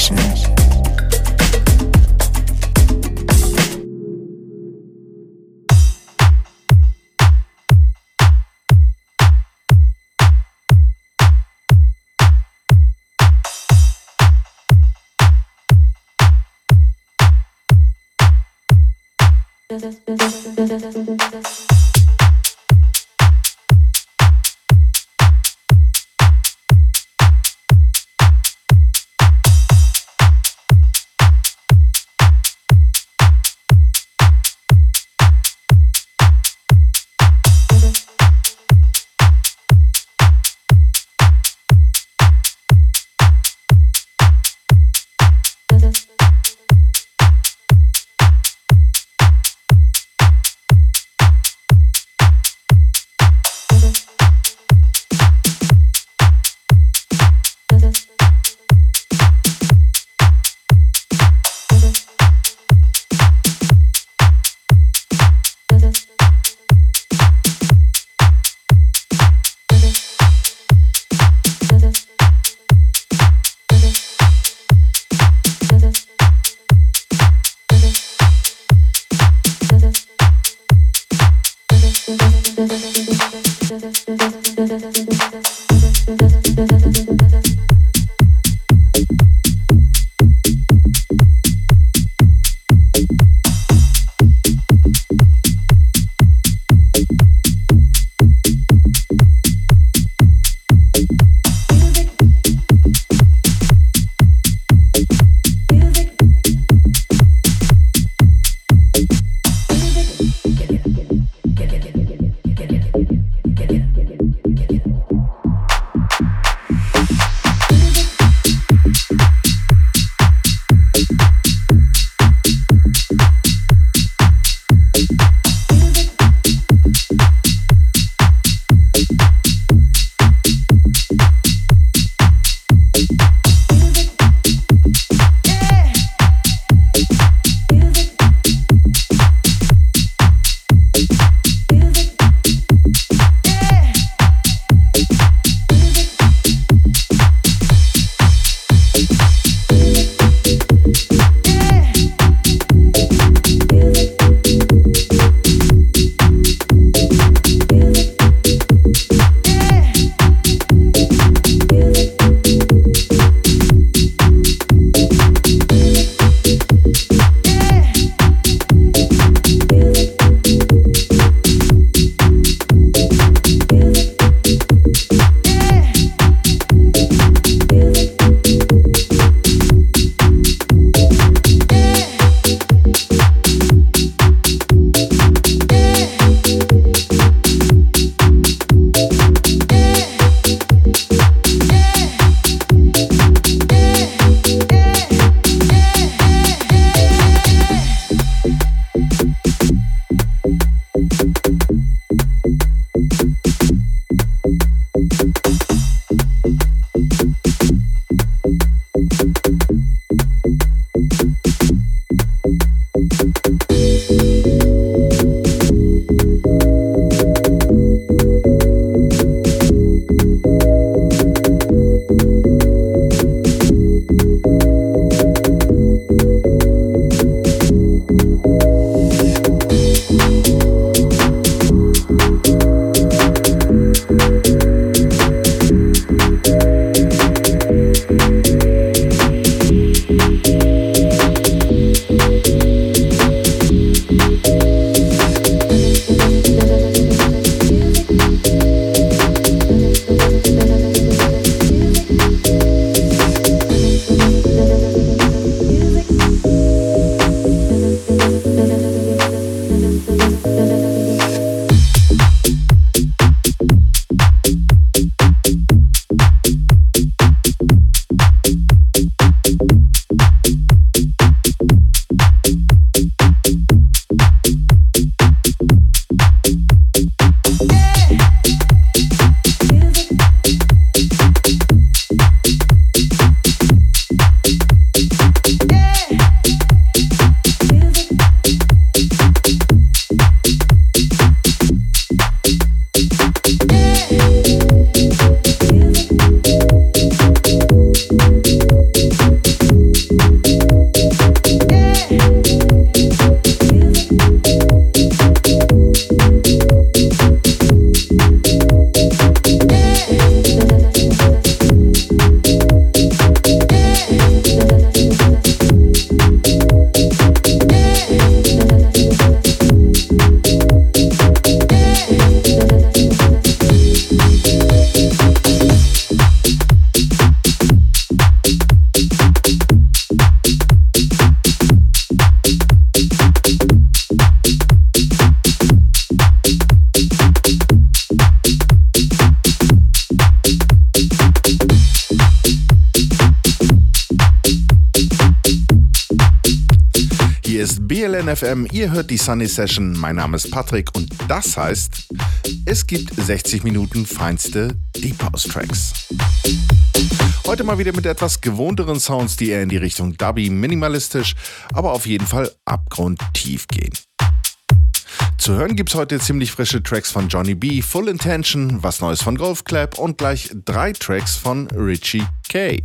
session. VLN FM, ihr hört die Sunny Session. Mein Name ist Patrick und das heißt, es gibt 60 Minuten feinste Deep House Tracks. Heute mal wieder mit etwas gewohnteren Sounds, die eher in die Richtung Dubby, minimalistisch, aber auf jeden Fall abgrundtief gehen. Zu hören gibt's heute ziemlich frische Tracks von Johnny B, Full Intention, was Neues von Golf Clap und gleich drei Tracks von Richie K.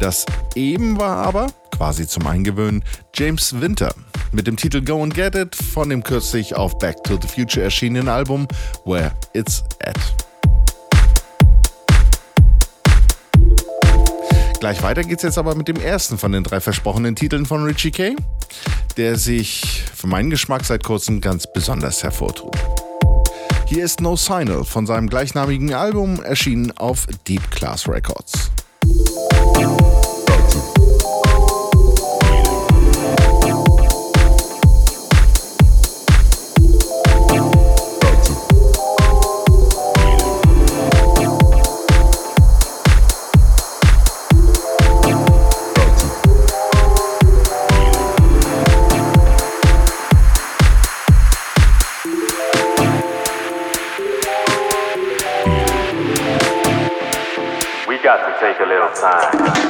Das eben war aber, quasi zum Eingewöhnen, James Winter mit dem Titel Go and Get It von dem kürzlich auf Back to the Future erschienenen Album Where It's At. Gleich weiter geht's jetzt aber mit dem ersten von den drei versprochenen Titeln von Richie K, der sich für meinen Geschmack seit kurzem ganz besonders hervortut. Hier ist No Signal von seinem gleichnamigen Album, erschienen auf Deep Class Records. you little time.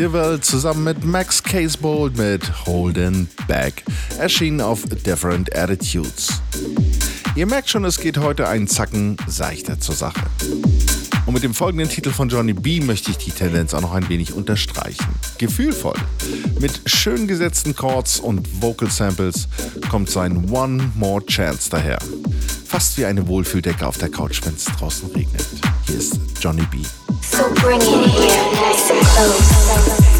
Divell zusammen mit Max Casebold mit Holden Back, erschienen auf Different Attitudes. Ihr merkt schon, es geht heute einen Zacken seichter zur Sache. Und mit dem folgenden Titel von Johnny B möchte ich die Tendenz auch noch ein wenig unterstreichen. Gefühlvoll. Mit schön gesetzten Chords und Vocal Samples kommt sein One More Chance daher. Fast wie eine Wohlfühldecke auf der Couch, wenn es draußen regnet. Hier ist Johnny B. So bring it here, nice and close.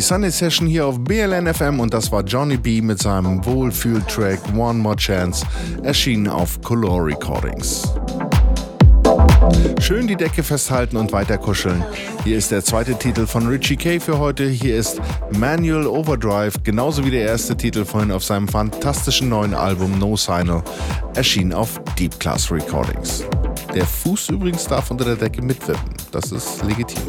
Sunny Session hier auf BLN FM und das war Johnny B mit seinem Wohlfühl-Track One More Chance, erschienen auf Color Recordings. Schön die Decke festhalten und weiter kuscheln. Hier ist der zweite Titel von Richie K für heute. Hier ist Manual Overdrive, genauso wie der erste Titel vorhin auf seinem fantastischen neuen Album No Signal, erschienen auf Deep Class Recordings. Der Fuß übrigens darf unter der Decke mitwippen. Das ist legitim.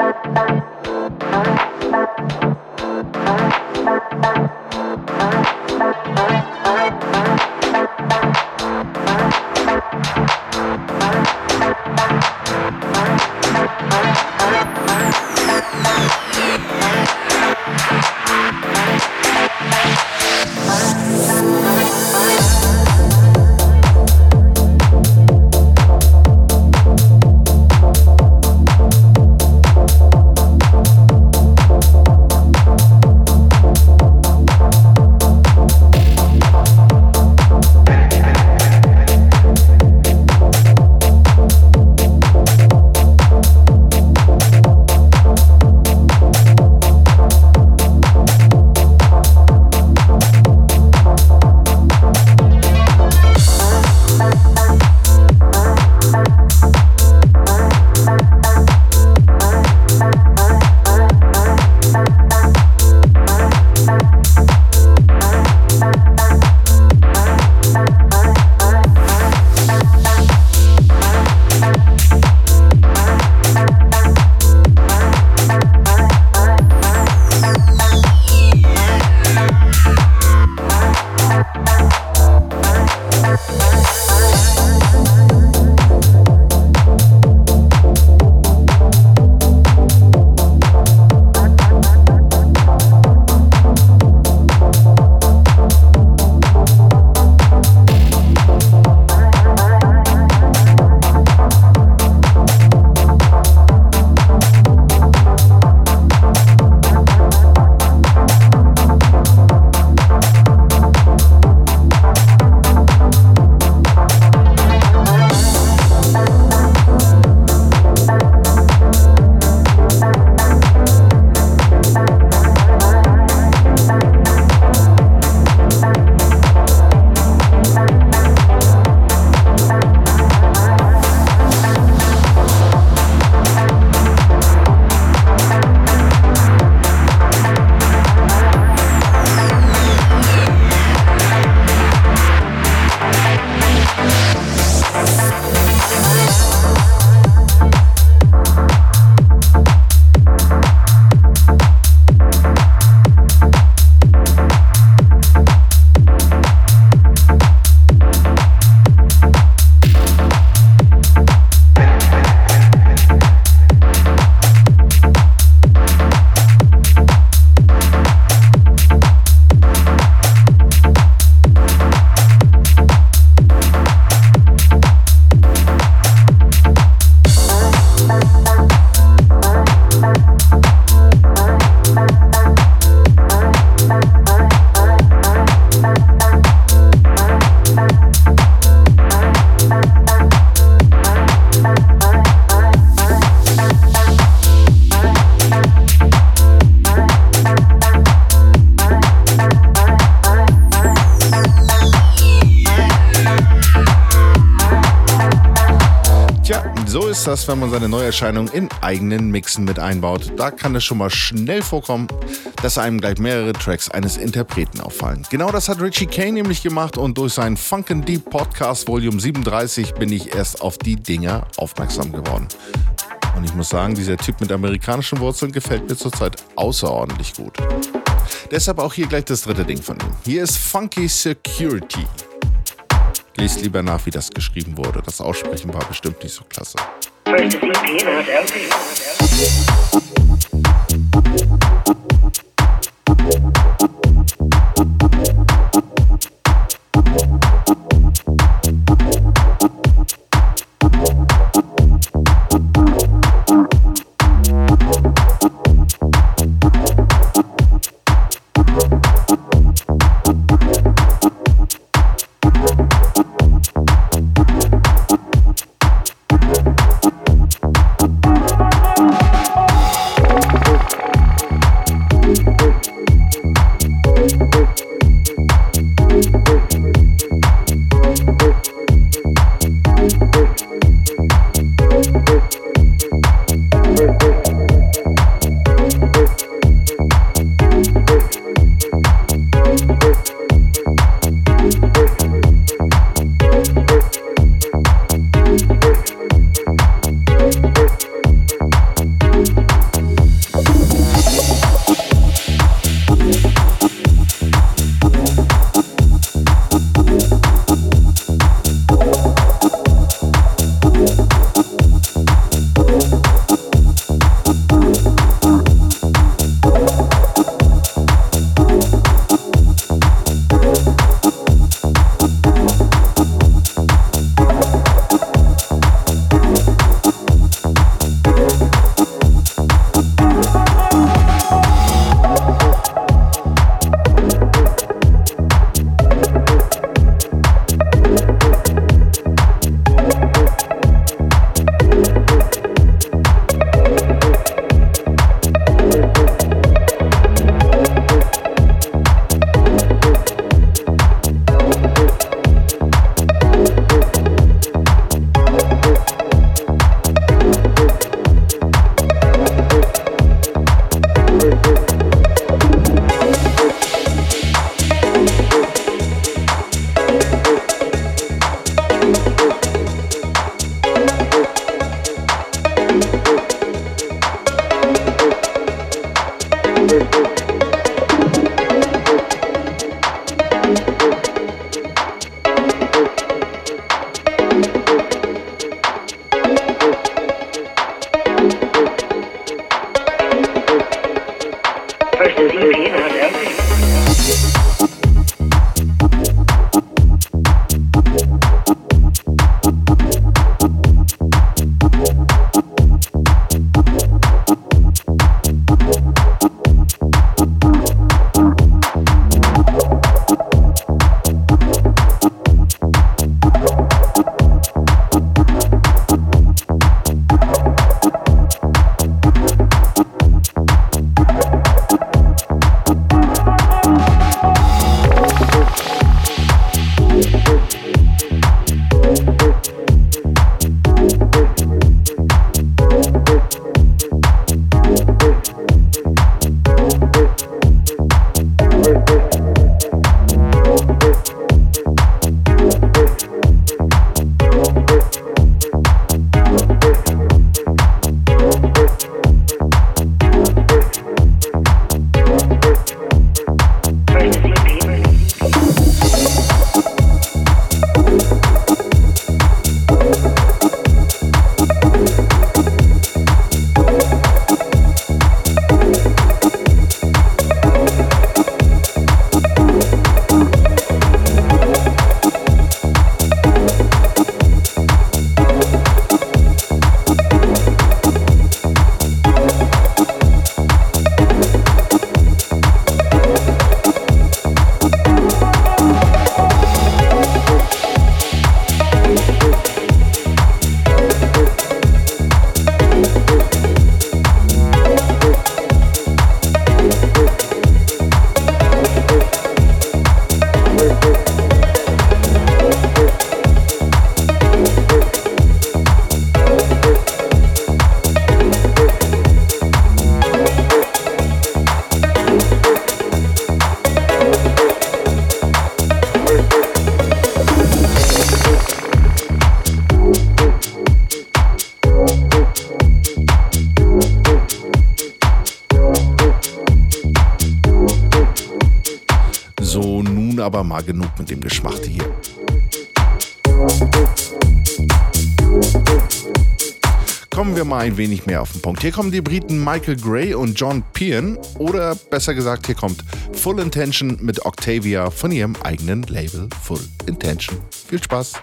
Bye. Das, wenn man seine Neuerscheinung in eigenen Mixen mit einbaut. Da kann es schon mal schnell vorkommen, dass einem gleich mehrere Tracks eines Interpreten auffallen. Genau das hat Richie Kane nämlich gemacht und durch seinen Funkin' Deep Podcast Volume 37 bin ich erst auf die Dinger aufmerksam geworden. Und ich muss sagen, dieser Typ mit amerikanischen Wurzeln gefällt mir zurzeit außerordentlich gut. Deshalb auch hier gleich das dritte Ding von ihm. Hier ist Funky Security. Lest lieber nach, wie das geschrieben wurde. Das Aussprechen war bestimmt nicht so klasse. First is EP, now LP. Wenig mehr auf den Punkt. Hier kommen die Briten Michael Gray und John Pearn oder besser gesagt, hier kommt Full Intention mit Octavia von ihrem eigenen Label Full Intention. Viel Spaß!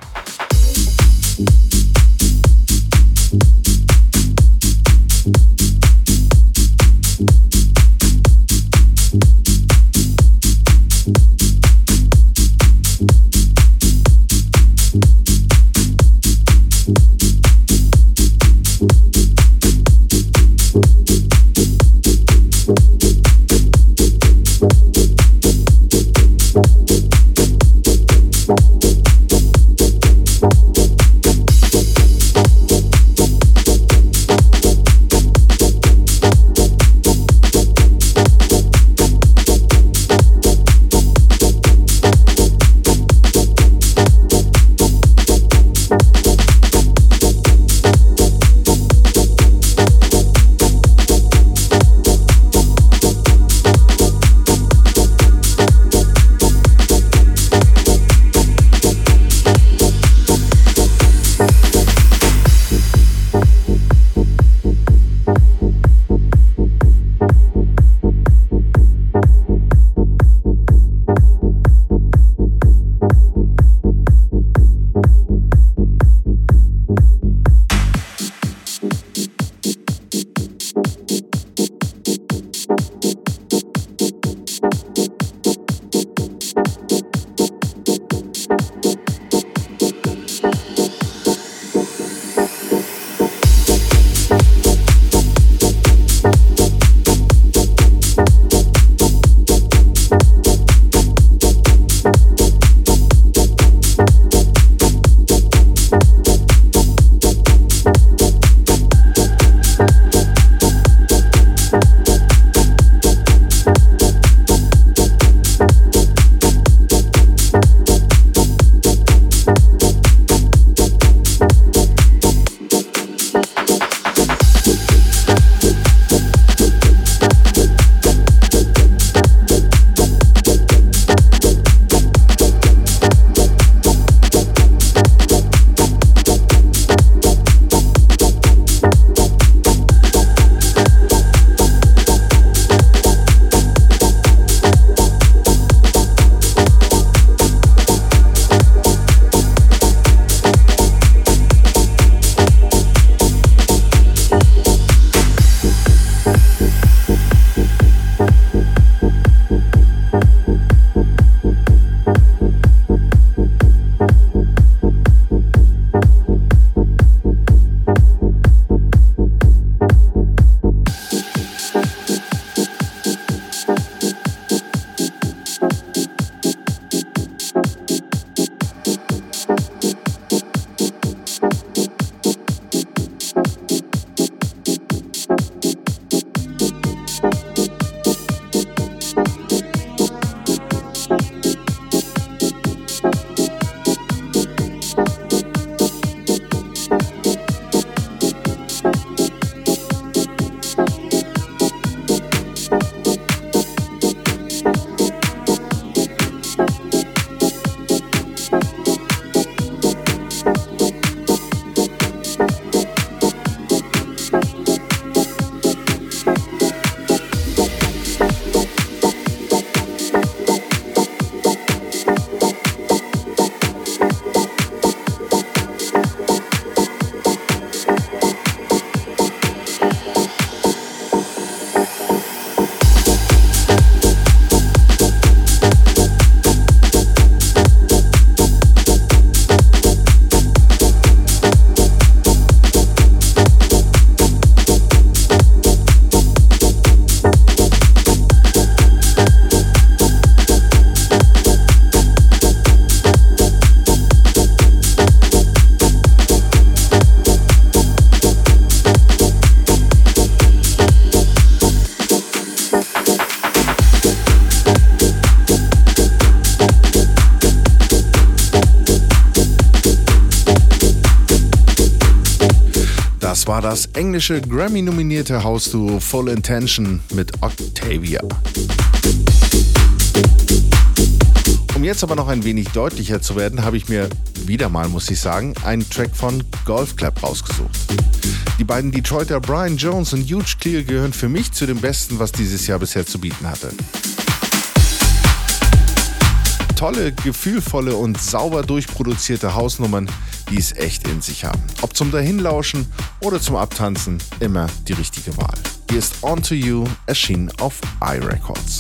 Das englische Grammy-nominierte Hausduo Full Intention mit Octavia. Um jetzt aber noch ein wenig deutlicher zu werden, habe ich mir wieder mal, muss ich sagen, einen Track von Golf Club rausgesucht. Die beiden Detroiter Brian Jones und Huge Clear gehören für mich zu den besten, was dieses Jahr bisher zu bieten hatte. Tolle, gefühlvolle und sauber durchproduzierte Hausnummern, die es echt in sich haben. Ob zum Dahinlauschen oder zum Abtanzen, immer die richtige Wahl. Hier ist On To You, erschienen auf iRecords.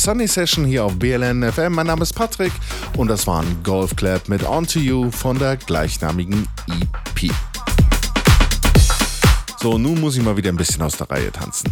Sunny Session hier auf BLN FM. Mein Name ist Patrick und das war ein Golf Club mit On to You von der gleichnamigen EP. So, nun muss ich mal wieder ein bisschen aus der Reihe tanzen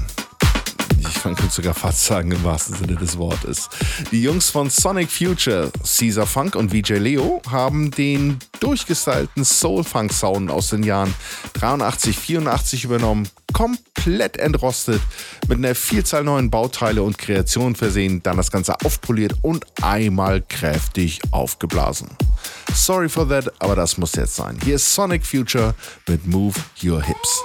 ich könnte sogar fast sagen im wahrsten Sinne des Wortes. Die Jungs von Sonic Future, Caesar Funk und VJ Leo haben den durchgestylten Soul-Funk-Sound aus den Jahren 83, 84 übernommen, komplett entrostet, mit einer Vielzahl neuen Bauteile und Kreationen versehen, dann das Ganze aufpoliert und einmal kräftig aufgeblasen. Sorry for that, aber das muss jetzt sein. Hier ist Sonic Future mit Move Your Hips.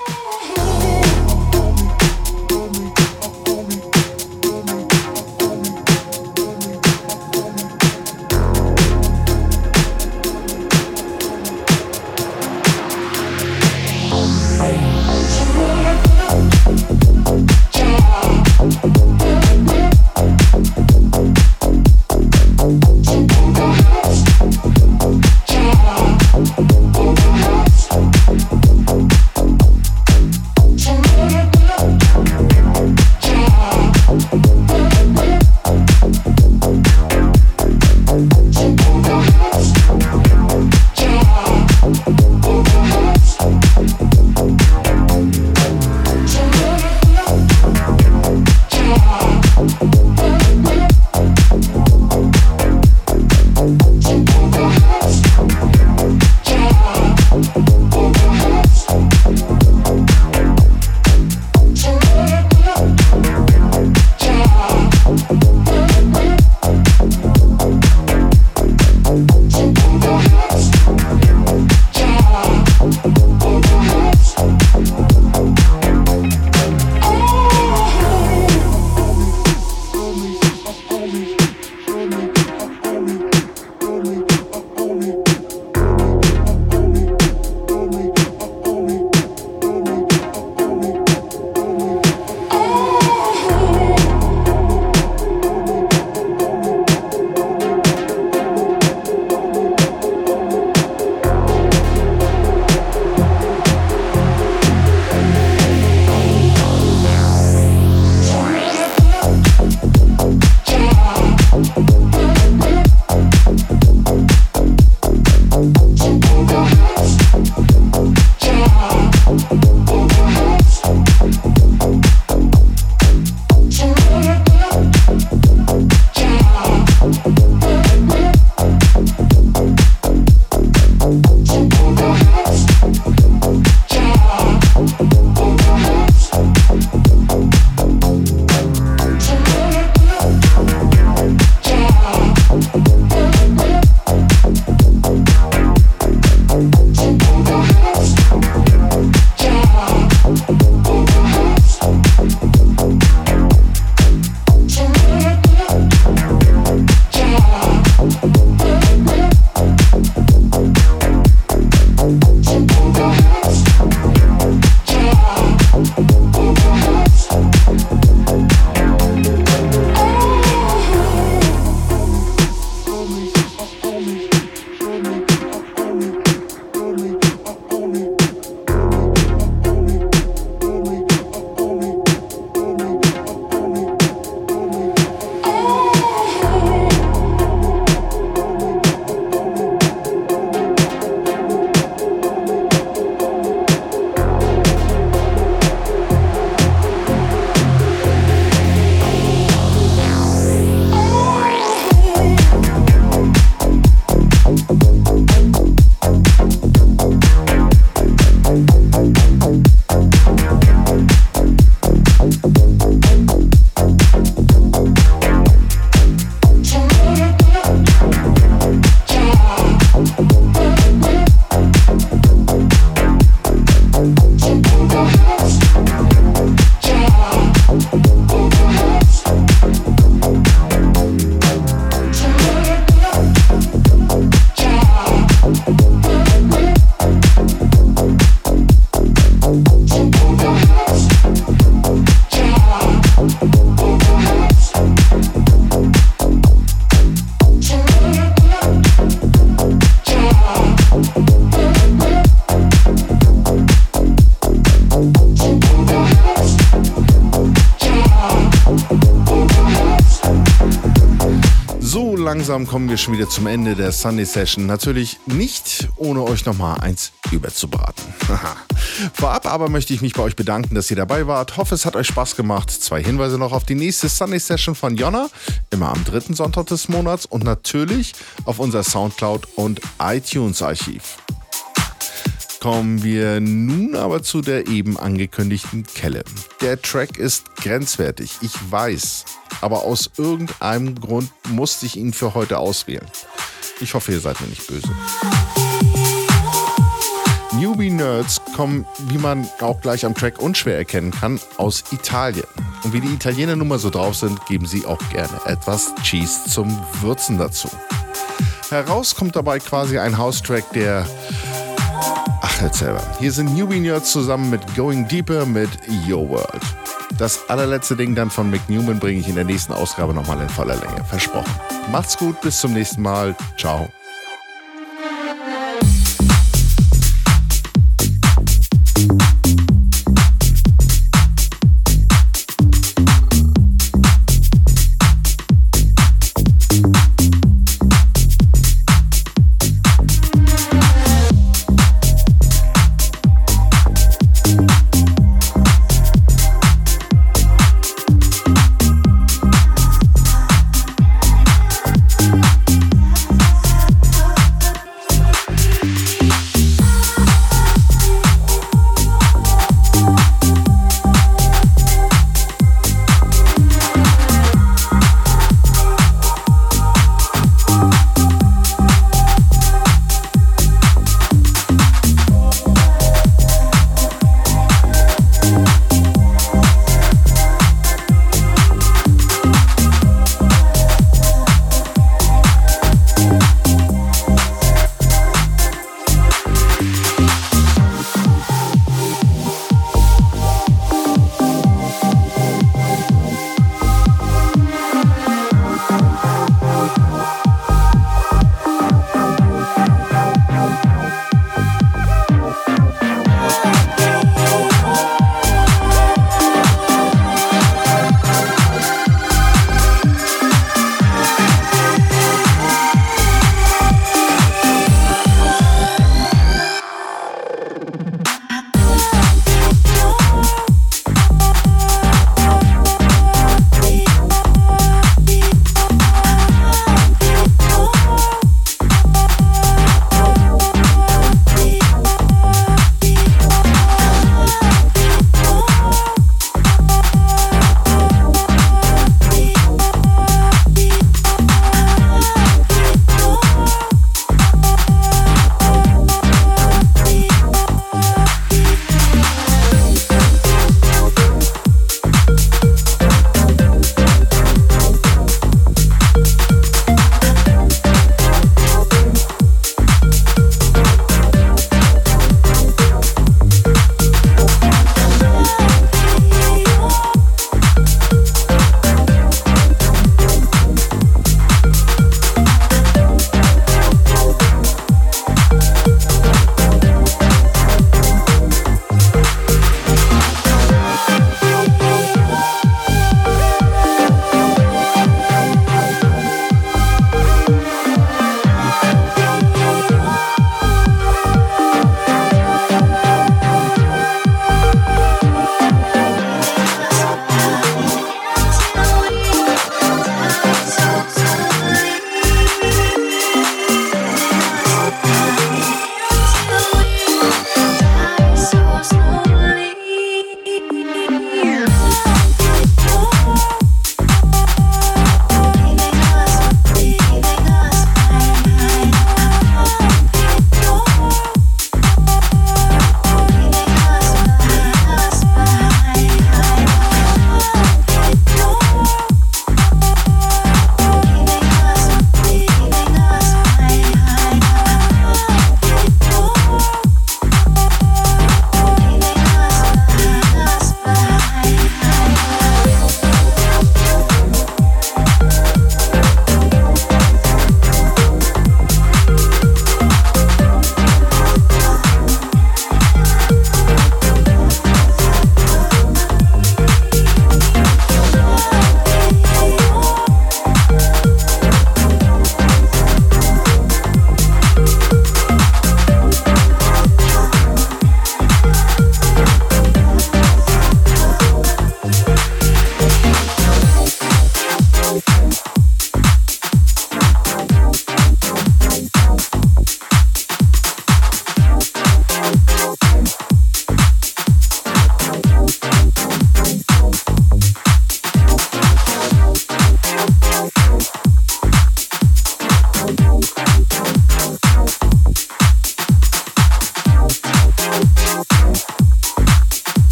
Langsam kommen wir schon wieder zum Ende der Sunday Session. Natürlich nicht, ohne euch nochmal eins überzubraten. Vorab aber möchte ich mich bei euch bedanken, dass ihr dabei wart. Hoffe, es hat euch Spaß gemacht. Zwei Hinweise noch auf die nächste Sunday Session von Jonna, immer am dritten Sonntag des Monats und natürlich auf unser Soundcloud und iTunes Archiv. Kommen wir nun aber zu der eben angekündigten Kelle. Der Track ist grenzwertig, ich weiß, aber aus irgendeinem Grund musste ich ihn für heute auswählen. Ich hoffe, ihr seid mir nicht böse. Newbie Nerds kommen, wie man auch gleich am Track unschwer erkennen kann, aus Italien. Und wie die Italiener nun mal so drauf sind, geben sie auch gerne etwas Cheese zum Würzen dazu. Heraus kommt dabei quasi ein House-Track, der Ach, selber. Hier sind Newbie Nerds zusammen mit Going Deeper mit Your World. Das allerletzte Ding dann von Mick Newman bringe ich in der nächsten Ausgabe nochmal in voller Länge. Versprochen. Macht's gut, bis zum nächsten Mal. Ciao.